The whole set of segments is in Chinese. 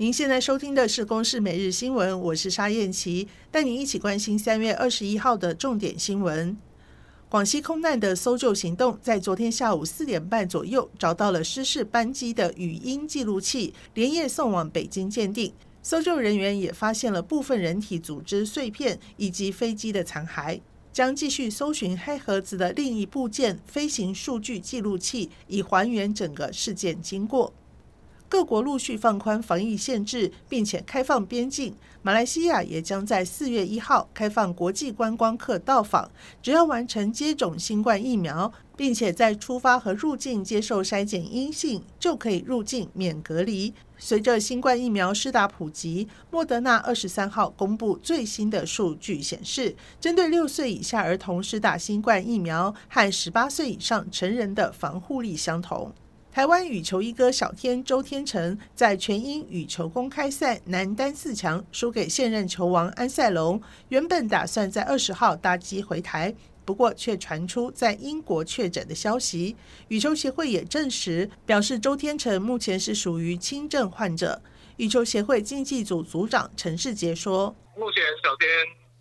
您现在收听的是《公视每日新闻》，我是沙燕琪，带您一起关心三月二十一号的重点新闻。广西空难的搜救行动在昨天下午四点半左右找到了失事班机的语音记录器，连夜送往北京鉴定。搜救人员也发现了部分人体组织碎片以及飞机的残骸，将继续搜寻黑盒子的另一部件——飞行数据记录器，以还原整个事件经过。各国陆续放宽防疫限制，并且开放边境。马来西亚也将在四月一号开放国际观光客到访，只要完成接种新冠疫苗，并且在出发和入境接受筛检阴性，就可以入境免隔离。随着新冠疫苗施打普及，莫德纳二十三号公布最新的数据显示，针对六岁以下儿童施打新冠疫苗，和十八岁以上成人的防护力相同。台湾羽球一哥小天周天成在全英羽球公开赛男单四强输给现任球王安赛龙，原本打算在二十号搭机回台，不过却传出在英国确诊的消息。羽球协会也证实，表示周天成目前是属于轻症患者。羽球协会竞技组组长陈世杰说：“目前小天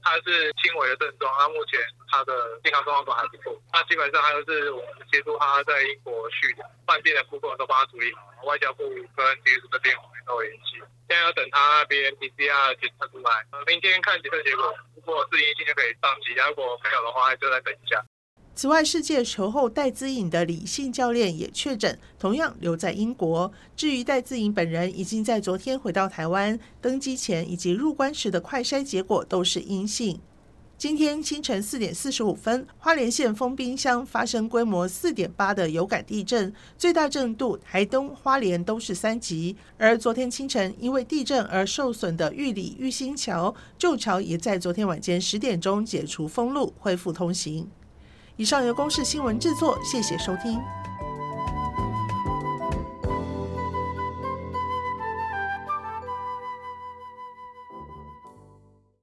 他是轻微的症状，他目前。”他的健康状况都还不错，那基本上还有是我们协助他在英国续的饭店的顾客都帮他处理好，外交部跟体育署这边我们都有联系，现在要等他那边 PCR 检测出来，明天看检测结果，如果是阴性就可以上机，如果没有的话就再等一下。此外，世界球后戴资颖的李姓教练也确诊，同样留在英国。至于戴资颖本人，已经在昨天回到台湾，登机前以及入关时的快筛结果都是阴性。今天清晨四点四十五分，花莲县丰滨乡发生规模四点八的有感地震，最大震度台东、花莲都是三级。而昨天清晨因为地震而受损的玉里玉心桥旧桥也在昨天晚间十点钟解除封路，恢复通行。以上由公视新闻制作，谢谢收听。